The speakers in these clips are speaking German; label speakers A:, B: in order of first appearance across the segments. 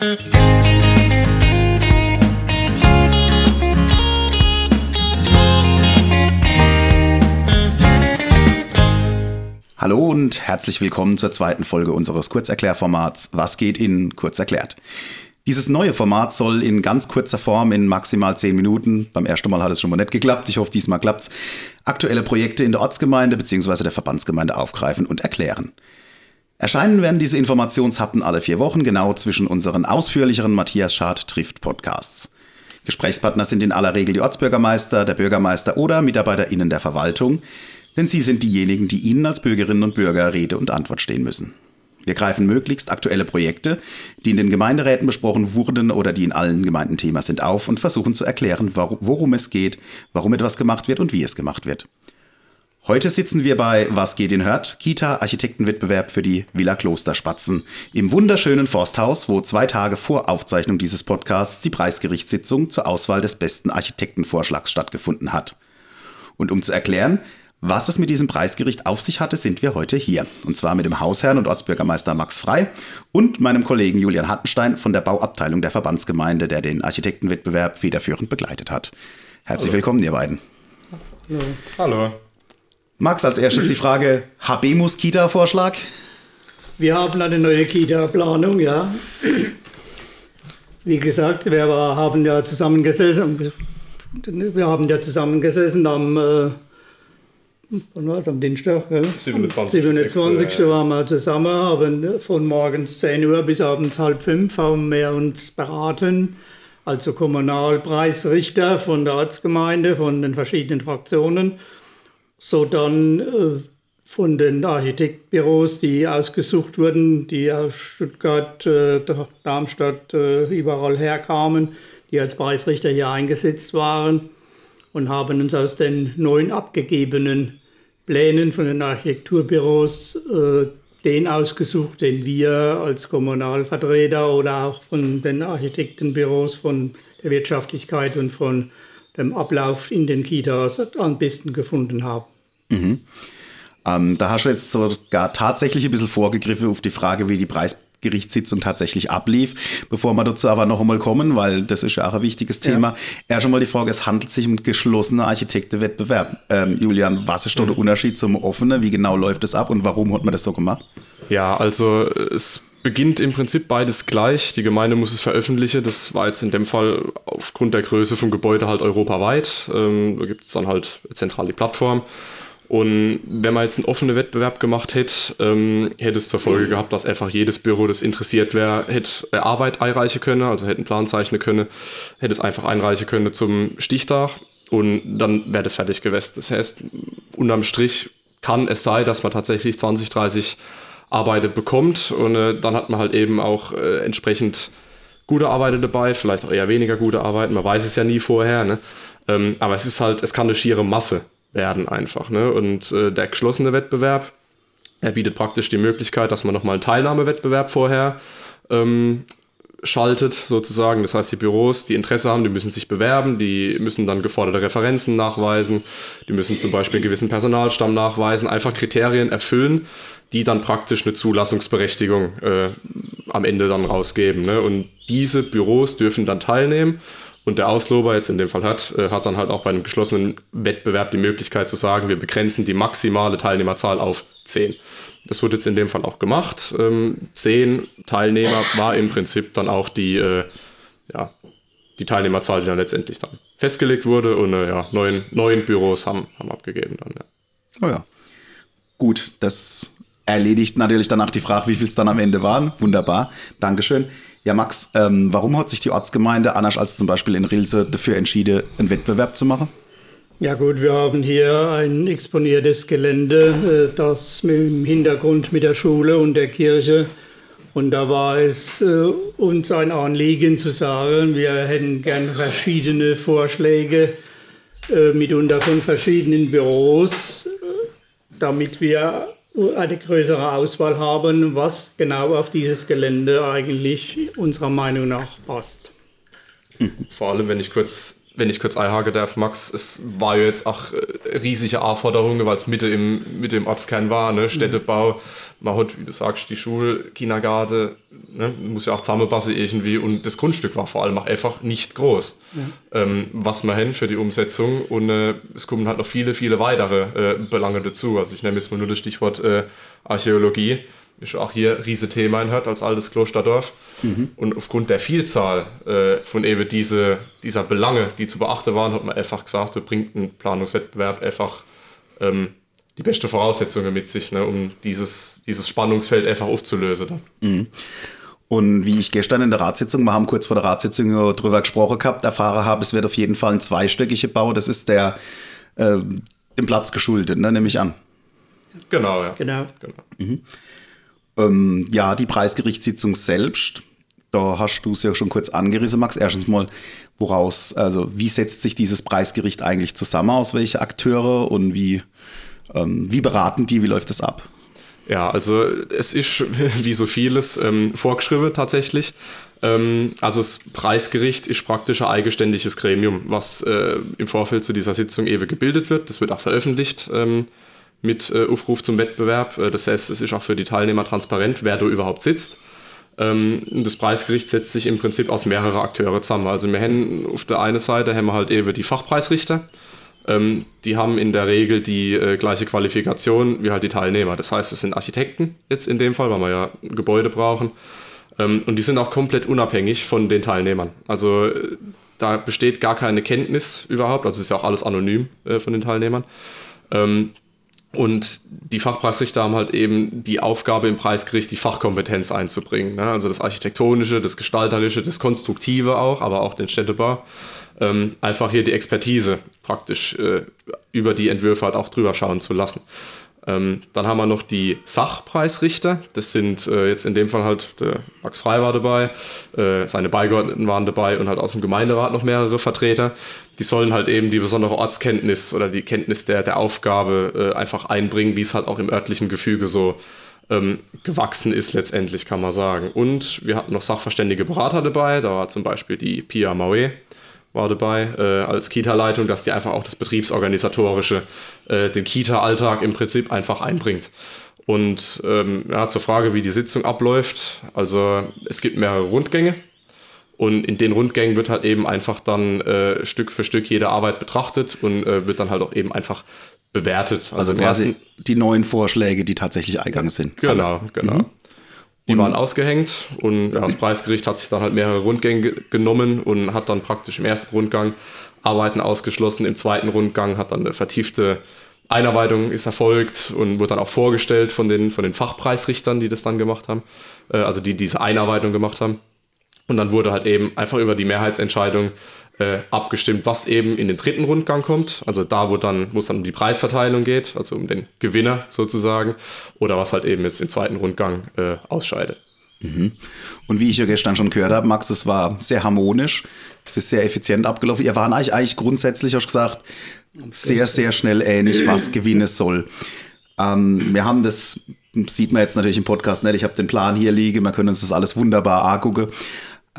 A: Hallo und herzlich willkommen zur zweiten Folge unseres Kurzerklärformats Was geht in Kurz erklärt. Dieses neue Format soll in ganz kurzer Form in maximal zehn Minuten, beim ersten Mal hat es schon mal nicht geklappt, ich hoffe diesmal klappt's, aktuelle Projekte in der Ortsgemeinde bzw. der Verbandsgemeinde aufgreifen und erklären. Erscheinen werden diese Informationshappen alle vier Wochen genau zwischen unseren ausführlicheren Matthias Schad trifft Podcasts. Gesprächspartner sind in aller Regel die Ortsbürgermeister, der Bürgermeister oder MitarbeiterInnen der Verwaltung denn sie sind diejenigen, die Ihnen als Bürgerinnen und Bürger Rede und Antwort stehen müssen. Wir greifen möglichst aktuelle Projekte, die in den Gemeinderäten besprochen wurden oder die in allen Gemeinden Thema sind, auf und versuchen zu erklären, worum es geht, warum etwas gemacht wird und wie es gemacht wird. Heute sitzen wir bei Was geht in Hört, Kita Architektenwettbewerb für die Villa Kloster Spatzen im wunderschönen Forsthaus, wo zwei Tage vor Aufzeichnung dieses Podcasts die Preisgerichtssitzung zur Auswahl des besten Architektenvorschlags stattgefunden hat. Und um zu erklären, was es mit diesem Preisgericht auf sich hatte, sind wir heute hier. Und zwar mit dem Hausherrn und Ortsbürgermeister Max Frei und meinem Kollegen Julian Hattenstein von der Bauabteilung der Verbandsgemeinde, der den Architektenwettbewerb federführend begleitet hat. Herzlich Hallo. willkommen, ihr beiden.
B: Hallo. Hallo.
A: Max, als erstes die Frage: HB Kita-Vorschlag?
C: Wir haben eine neue Kita-Planung, ja. Wie gesagt, wir haben ja zusammengesessen. Wir haben ja zusammengesessen am. Äh, am Dienstag? Gell? 27. 27. Ja. waren wir zusammen, haben von morgens 10 Uhr bis abends halb fünf haben wir uns beraten, also Kommunalpreisrichter von der Ortsgemeinde, von den verschiedenen Fraktionen, so dann äh, von den Architektbüros, die ausgesucht wurden, die aus Stuttgart, äh, Darmstadt, äh, überall herkamen, die als Preisrichter hier eingesetzt waren und haben uns aus den neun abgegebenen Plänen von den Architekturbüros äh, den ausgesucht, den wir als Kommunalvertreter oder auch von den Architektenbüros von der Wirtschaftlichkeit und von dem Ablauf in den Kitas am besten gefunden haben.
A: Mhm. Ähm, da hast du jetzt sogar tatsächlich ein bisschen vorgegriffen auf die Frage, wie die Preis Gerichtssitzung tatsächlich ablief. Bevor wir dazu aber noch einmal kommen, weil das ist ja auch ein wichtiges Thema, ja. erst einmal die Frage, es handelt sich um geschlossenen Architektenwettbewerb. Ähm, Julian, was ist da der mhm. Unterschied zum offenen? Wie genau läuft das ab und warum hat man das so gemacht?
B: Ja, also es beginnt im Prinzip beides gleich. Die Gemeinde muss es veröffentlichen. Das war jetzt in dem Fall aufgrund der Größe vom Gebäude halt europaweit. Ähm, da gibt es dann halt zentral die Plattform. Und wenn man jetzt einen offenen Wettbewerb gemacht hätte, ähm, hätte es zur Folge mhm. gehabt, dass einfach jedes Büro, das interessiert wäre, hätte Arbeit einreichen können, also hätte einen Plan zeichnen können, hätte es einfach einreichen können zum Stichtag und dann wäre das fertig gewesen. Das heißt, unterm Strich kann es sein, dass man tatsächlich 20, 30 Arbeiter bekommt und äh, dann hat man halt eben auch äh, entsprechend gute Arbeiter dabei, vielleicht auch eher weniger gute Arbeiten, man weiß es ja nie vorher, ne? ähm, aber es ist halt, es kann eine schiere Masse werden einfach. Ne? Und äh, der geschlossene Wettbewerb, er bietet praktisch die Möglichkeit, dass man nochmal einen Teilnahmewettbewerb vorher ähm, schaltet, sozusagen. Das heißt, die Büros, die Interesse haben, die müssen sich bewerben, die müssen dann geforderte Referenzen nachweisen, die müssen zum Beispiel einen gewissen Personalstamm nachweisen, einfach Kriterien erfüllen, die dann praktisch eine Zulassungsberechtigung äh, am Ende dann rausgeben. Ne? Und diese Büros dürfen dann teilnehmen und der Auslober jetzt in dem Fall hat, äh, hat dann halt auch bei einem geschlossenen Wettbewerb die Möglichkeit zu sagen, wir begrenzen die maximale Teilnehmerzahl auf 10. Das wurde jetzt in dem Fall auch gemacht. Ähm, zehn Teilnehmer war im Prinzip dann auch die, äh, ja, die Teilnehmerzahl, die dann letztendlich dann festgelegt wurde und äh, ja, neun, neun Büros haben, haben abgegeben dann. Ja.
A: Oh ja. Gut, das erledigt natürlich danach die Frage, wie viel es dann am Ende waren. Wunderbar. Dankeschön. Ja, Max, ähm, warum hat sich die Ortsgemeinde, anders als zum Beispiel in Rilse, dafür entschieden, einen Wettbewerb zu machen?
C: Ja gut, wir haben hier ein exponiertes Gelände, äh, das im Hintergrund mit der Schule und der Kirche. Und da war es äh, uns ein Anliegen zu sagen, wir hätten gern verschiedene Vorschläge, äh, mitunter von verschiedenen Büros, damit wir eine größere Auswahl haben, was genau auf dieses Gelände eigentlich unserer Meinung nach passt.
B: Vor allem, wenn ich kurz wenn ich kurz einhaken darf, Max, es war ja jetzt auch äh, riesige Anforderungen, weil es Mitte im, Mitte im Ortskern war, ne? Städtebau, man hat, wie du sagst, die Schule, Kindergarten, ne? muss ja auch zusammenpassen irgendwie und das Grundstück war vor allem auch einfach nicht groß, ja. ähm, was wir haben für die Umsetzung und äh, es kommen halt noch viele, viele weitere äh, Belange dazu. Also ich nehme jetzt mal nur das Stichwort äh, Archäologie ist auch hier ein Riesenthema in Hört als altes Klosterdorf. Mhm. Und aufgrund der Vielzahl äh, von eben diese, dieser Belange, die zu beachten waren, hat man einfach gesagt, du bringt ein Planungswettbewerb einfach ähm, die beste Voraussetzungen mit sich, ne, um dieses, dieses Spannungsfeld einfach aufzulösen. Dann. Mhm.
A: Und wie ich gestern in der Ratssitzung, wir haben kurz vor der Ratssitzung darüber gesprochen gehabt, erfahren habe, es wird auf jeden Fall ein zweistöckiger Bau. Das ist der äh, dem Platz geschuldet, ne, nehme ich an.
B: Genau, ja.
C: Genau. genau.
A: Mhm. Ähm, ja, die Preisgerichtssitzung selbst, da hast du es ja schon kurz angerissen, Max. Erstens mal, woraus, also wie setzt sich dieses Preisgericht eigentlich zusammen, aus welche Akteure und wie, ähm, wie beraten die, wie läuft das ab?
B: Ja, also es ist wie so vieles ähm, vorgeschrieben tatsächlich. Ähm, also das Preisgericht ist praktisch ein eigenständiges Gremium, was äh, im Vorfeld zu dieser Sitzung eben gebildet wird. Das wird auch veröffentlicht. Ähm, mit äh, Aufruf zum Wettbewerb. Äh, das heißt, es ist auch für die Teilnehmer transparent, wer da überhaupt sitzt. Ähm, das Preisgericht setzt sich im Prinzip aus mehreren Akteure zusammen. Also wir haben auf der einen Seite haben wir halt eben die Fachpreisrichter. Ähm, die haben in der Regel die äh, gleiche Qualifikation wie halt die Teilnehmer. Das heißt, es sind Architekten jetzt in dem Fall, weil wir ja Gebäude brauchen. Ähm, und die sind auch komplett unabhängig von den Teilnehmern. Also äh, da besteht gar keine Kenntnis überhaupt. Also es ist ja auch alles anonym äh, von den Teilnehmern. Ähm, und die Fachpreisrichter haben halt eben die Aufgabe im Preisgericht, die Fachkompetenz einzubringen. Ne? Also das Architektonische, das Gestalterische, das Konstruktive auch, aber auch den Städtebau. Ähm, einfach hier die Expertise praktisch äh, über die Entwürfe halt auch drüber schauen zu lassen. Ähm, dann haben wir noch die Sachpreisrichter. Das sind äh, jetzt in dem Fall halt der Max Frei war dabei, äh, seine Beigeordneten waren dabei und halt aus dem Gemeinderat noch mehrere Vertreter. Die sollen halt eben die besondere Ortskenntnis oder die Kenntnis der, der Aufgabe äh, einfach einbringen, wie es halt auch im örtlichen Gefüge so ähm, gewachsen ist letztendlich, kann man sagen. Und wir hatten noch sachverständige Berater dabei. Da war zum Beispiel die Pia Maue, war dabei äh, als Kita-Leitung, dass die einfach auch das Betriebsorganisatorische, äh, den Kita-Alltag im Prinzip einfach einbringt. Und ähm, ja, zur Frage, wie die Sitzung abläuft. Also es gibt mehrere Rundgänge und in den Rundgängen wird halt eben einfach dann äh, Stück für Stück jede Arbeit betrachtet und äh, wird dann halt auch eben einfach bewertet.
A: Also, also quasi die neuen Vorschläge, die tatsächlich eingegangen sind.
B: Genau, genau. Mhm. Die waren ausgehängt und ja, das Preisgericht hat sich dann halt mehrere Rundgänge genommen und hat dann praktisch im ersten Rundgang Arbeiten ausgeschlossen. Im zweiten Rundgang hat dann eine vertiefte Einarbeitung ist erfolgt und wurde dann auch vorgestellt von den, von den Fachpreisrichtern, die das dann gemacht haben, äh, also die diese Einarbeitung gemacht haben. Und dann wurde halt eben einfach über die Mehrheitsentscheidung äh, abgestimmt, was eben in den dritten Rundgang kommt. Also da, wo dann, wo es dann um die Preisverteilung geht, also um den Gewinner sozusagen, oder was halt eben jetzt im zweiten Rundgang äh, ausscheidet.
A: Mhm. Und wie ich ja gestern schon gehört habe, Max, es war sehr harmonisch, es ist sehr effizient abgelaufen. Ihr waren eigentlich, eigentlich grundsätzlich, hast gesagt, sehr, sehr schnell ähnlich, was gewinnen soll. Ähm, wir haben das, sieht man jetzt natürlich im Podcast nicht, ich habe den Plan hier liegen, wir können uns das alles wunderbar angucken.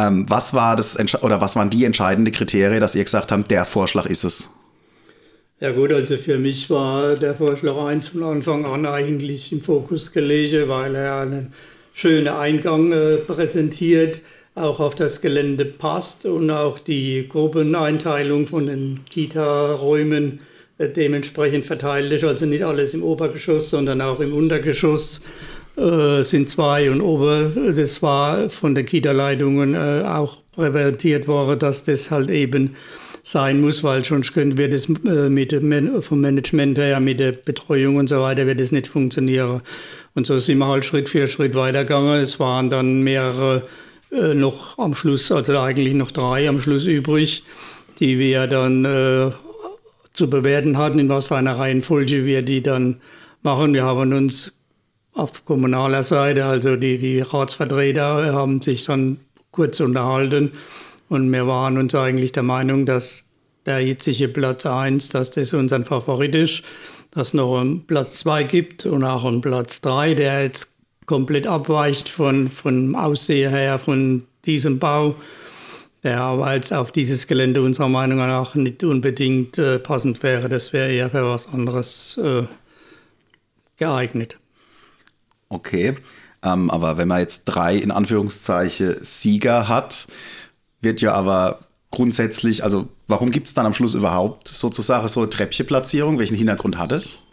A: Ähm, was war das oder was waren die entscheidenden Kriterien, dass ihr gesagt habt, der Vorschlag ist es?
C: Ja gut, also für mich war der Vorschlag 1 von Anfang an eigentlich im Fokus gelegen, weil er einen schönen Eingang äh, präsentiert, auch auf das Gelände passt und auch die Gruppeneinteilung von den Kita-Räumen äh, dementsprechend verteilt ist. Also nicht alles im Obergeschoss, sondern auch im Untergeschoss äh, sind zwei und ober, das war von den Kita-Leitungen äh, auch präventiert worden, dass das halt eben sein muss, weil sonst können wir das äh, mit vom Management her, mit der Betreuung und so weiter, wird das nicht funktionieren. Und so sind wir halt Schritt für Schritt weitergegangen. Es waren dann mehrere äh, noch am Schluss, also eigentlich noch drei am Schluss übrig, die wir dann äh, zu bewerten hatten, in was für einer Reihenfolge wir die dann machen. Wir haben uns auf kommunaler Seite, also die, die Ratsvertreter haben sich dann kurz unterhalten und wir waren uns eigentlich der Meinung, dass der jetzige Platz 1, dass das unser Favorit ist, dass noch einen Platz 2 gibt und auch einen Platz 3, der jetzt komplett abweicht von, von Aussehen her von diesem Bau. der aber jetzt auf dieses Gelände unserer Meinung nach nicht unbedingt äh, passend wäre. Das wäre eher für was anderes äh, geeignet.
A: Okay, ähm, aber wenn man jetzt drei in Anführungszeichen Sieger hat, wird ja aber grundsätzlich, also warum gibt es dann am Schluss überhaupt sozusagen so eine Treppchenplatzierung? Welchen Hintergrund hat es?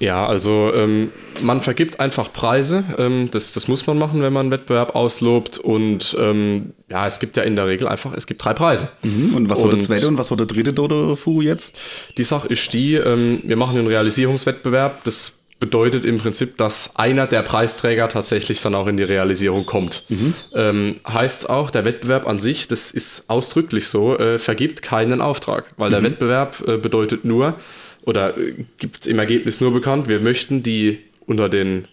B: Ja, also ähm, man vergibt einfach Preise. Ähm, das, das muss man machen, wenn man einen Wettbewerb auslobt. Und ähm, ja, es gibt ja in der Regel einfach, es gibt drei Preise.
A: Mhm. Und was war der zweite und was war der dritte Dodo Fu jetzt?
B: Die Sache ist die, ähm, wir machen einen Realisierungswettbewerb. Das bedeutet im Prinzip, dass einer der Preisträger tatsächlich dann auch in die Realisierung kommt. Mhm. Ähm, heißt auch, der Wettbewerb an sich, das ist ausdrücklich so, äh, vergibt keinen Auftrag, weil der mhm. Wettbewerb äh, bedeutet nur, oder äh, gibt im Ergebnis nur bekannt, wir möchten die unter den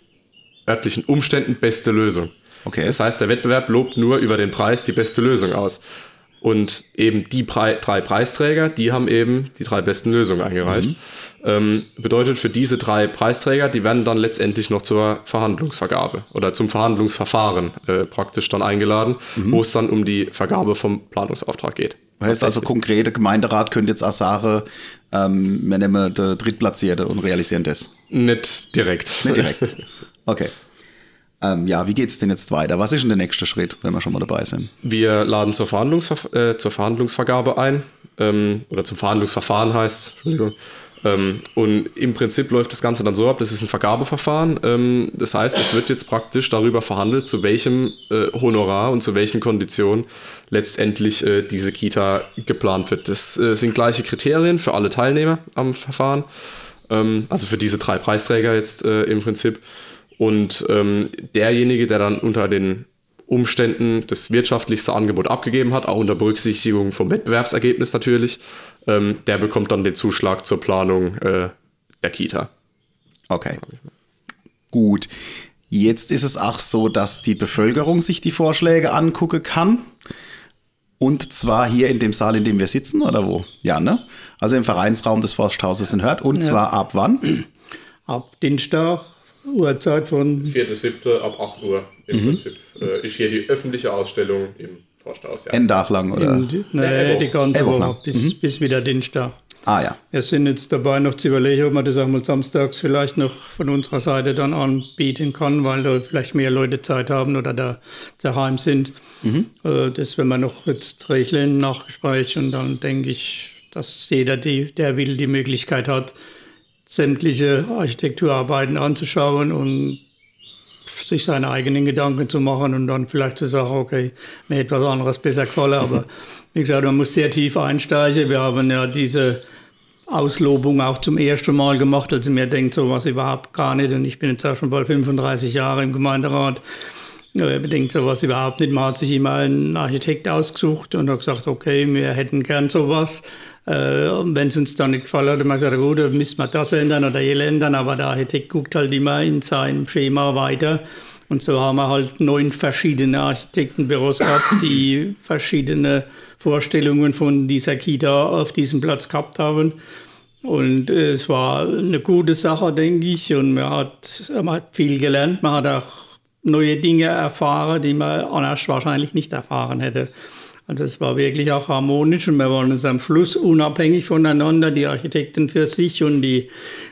B: örtlichen Umständen beste Lösung. Okay. Das heißt, der Wettbewerb lobt nur über den Preis die beste Lösung aus. Und eben die Pre drei Preisträger, die haben eben die drei besten Lösungen eingereicht. Mhm. Ähm, bedeutet für diese drei Preisträger, die werden dann letztendlich noch zur Verhandlungsvergabe oder zum Verhandlungsverfahren äh, praktisch dann eingeladen, mhm. wo es dann um die Vergabe vom Planungsauftrag geht.
A: Heißt also konkrete Gemeinderat könnte jetzt auch sagen, ähm, wir nehmen der Drittplatzierte und realisieren das?
B: Nicht direkt.
A: Nicht direkt. Okay. Ähm, ja, wie geht es denn jetzt weiter? Was ist denn der nächste Schritt, wenn wir schon mal dabei sind?
B: Wir laden zur, Verhandlungsver äh, zur Verhandlungsvergabe ein ähm, oder zum Verhandlungsverfahren heißt Entschuldigung. Ähm, und im Prinzip läuft das Ganze dann so ab, das ist ein Vergabeverfahren. Ähm, das heißt, es wird jetzt praktisch darüber verhandelt, zu welchem äh, Honorar und zu welchen Konditionen letztendlich äh, diese Kita geplant wird. Das äh, sind gleiche Kriterien für alle Teilnehmer am Verfahren, ähm, also für diese drei Preisträger jetzt äh, im Prinzip. Und ähm, derjenige, der dann unter den Umständen das wirtschaftlichste Angebot abgegeben hat, auch unter Berücksichtigung vom Wettbewerbsergebnis natürlich, ähm, der bekommt dann den Zuschlag zur Planung äh, der Kita.
A: Okay. Gut. Jetzt ist es auch so, dass die Bevölkerung sich die Vorschläge angucken kann. Und zwar hier in dem Saal, in dem wir sitzen, oder wo? Ja, ne? Also im Vereinsraum des Forsthauses in Hört. Und ja. zwar ab wann?
C: Ab Dienstag, Uhrzeit von.
B: 4.7. ab 8 Uhr im mhm. Prinzip. Äh, ist hier die öffentliche Ausstellung im Forsthaus.
A: Ja. Endach lang, oder?
C: In, nee, die ganze Woche, bis, mhm. bis wieder Dienstag.
A: Ah ja.
C: Wir sind jetzt dabei noch zu überlegen, ob man das auch mal samstags vielleicht noch von unserer Seite dann anbieten kann, weil da vielleicht mehr Leute Zeit haben oder da daheim sind. Mhm. Äh, das werden wir noch jetzt regeln im Nachgespräch und dann denke ich, dass jeder, die, der will, die Möglichkeit hat, sämtliche Architekturarbeiten anzuschauen und sich seine eigenen Gedanken zu machen und dann vielleicht zu sagen, okay, mir hätte was anderes besser gefallen. Aber wie gesagt, man muss sehr tief einsteigen. Wir haben ja diese Auslobung auch zum ersten Mal gemacht. Also mir denkt sowas überhaupt gar nicht. Und ich bin jetzt auch schon bald 35 Jahre im Gemeinderat. Er denkt sowas überhaupt nicht. Man hat sich immer einen Architekt ausgesucht und hat gesagt, okay, wir hätten gern sowas. Äh, Wenn es uns dann nicht gefallen hat, haben wir gesagt, gut, dann müssen wir das ändern oder jene ändern, aber der Architekt guckt halt immer in seinem Schema weiter. Und so haben wir halt neun verschiedene Architektenbüros gehabt, die verschiedene Vorstellungen von dieser Kita auf diesem Platz gehabt haben. Und es war eine gute Sache, denke ich. Und man hat, man hat viel gelernt. Man hat auch neue Dinge erfahren, die man anders wahrscheinlich nicht erfahren hätte. Also es war wirklich auch harmonisch und wir waren uns am Schluss unabhängig voneinander. Die Architekten für sich und die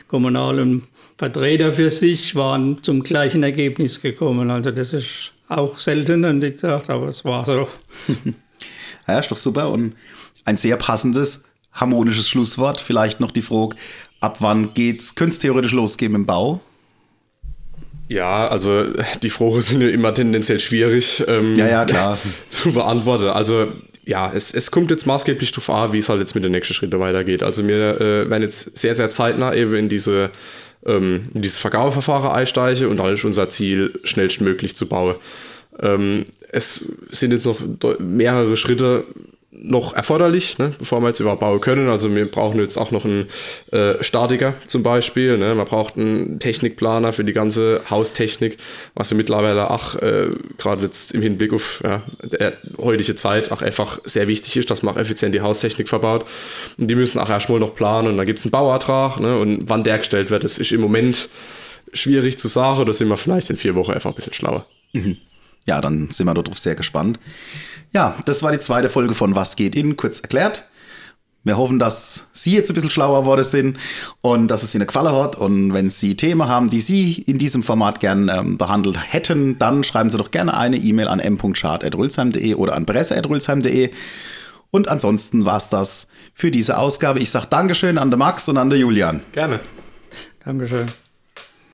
C: kommunalen Vertreter für sich waren zum gleichen Ergebnis gekommen. Also das ist auch selten, und gesagt, aber es war so.
A: ja, ist doch super und ein sehr passendes, harmonisches Schlusswort. Vielleicht noch die Frage, ab wann geht's, könnte es theoretisch losgehen im Bau?
B: Ja, also die Frage sind ja immer tendenziell schwierig ähm,
A: ja, ja, klar.
B: zu beantworten. Also ja, es, es kommt jetzt maßgeblich darauf an, wie es halt jetzt mit den nächsten Schritten weitergeht. Also wir äh, werden jetzt sehr, sehr zeitnah eben in diese ähm, in dieses Vergabeverfahren einsteigen und dann ist unser Ziel, schnellstmöglich zu bauen. Ähm, es sind jetzt noch mehrere Schritte noch erforderlich, ne, bevor wir jetzt überhaupt bauen können. Also wir brauchen jetzt auch noch einen äh, Statiker zum Beispiel. Ne? Man braucht einen Technikplaner für die ganze Haustechnik, was ja mittlerweile auch äh, gerade jetzt im Hinblick auf ja, der heutige Zeit auch einfach sehr wichtig ist, dass man auch effizient die Haustechnik verbaut. Und die müssen auch erstmal noch planen und dann gibt es einen Bauertrag ne? und wann der gestellt wird, das ist im Moment schwierig zu sagen. Da sind wir vielleicht in vier Wochen einfach ein bisschen schlauer. Mhm.
A: Ja, dann sind wir darauf sehr gespannt. Ja, das war die zweite Folge von Was geht in, kurz erklärt. Wir hoffen, dass Sie jetzt ein bisschen schlauer geworden sind und dass es Ihnen gefallen hat. Und wenn Sie Themen haben, die Sie in diesem Format gern ähm, behandelt hätten, dann schreiben Sie doch gerne eine E-Mail an m.schad.rülsheim.de oder an presse.rülsheim.de. Und ansonsten war es das für diese Ausgabe. Ich sage Dankeschön an den Max und an den Julian.
B: Gerne.
C: Dankeschön.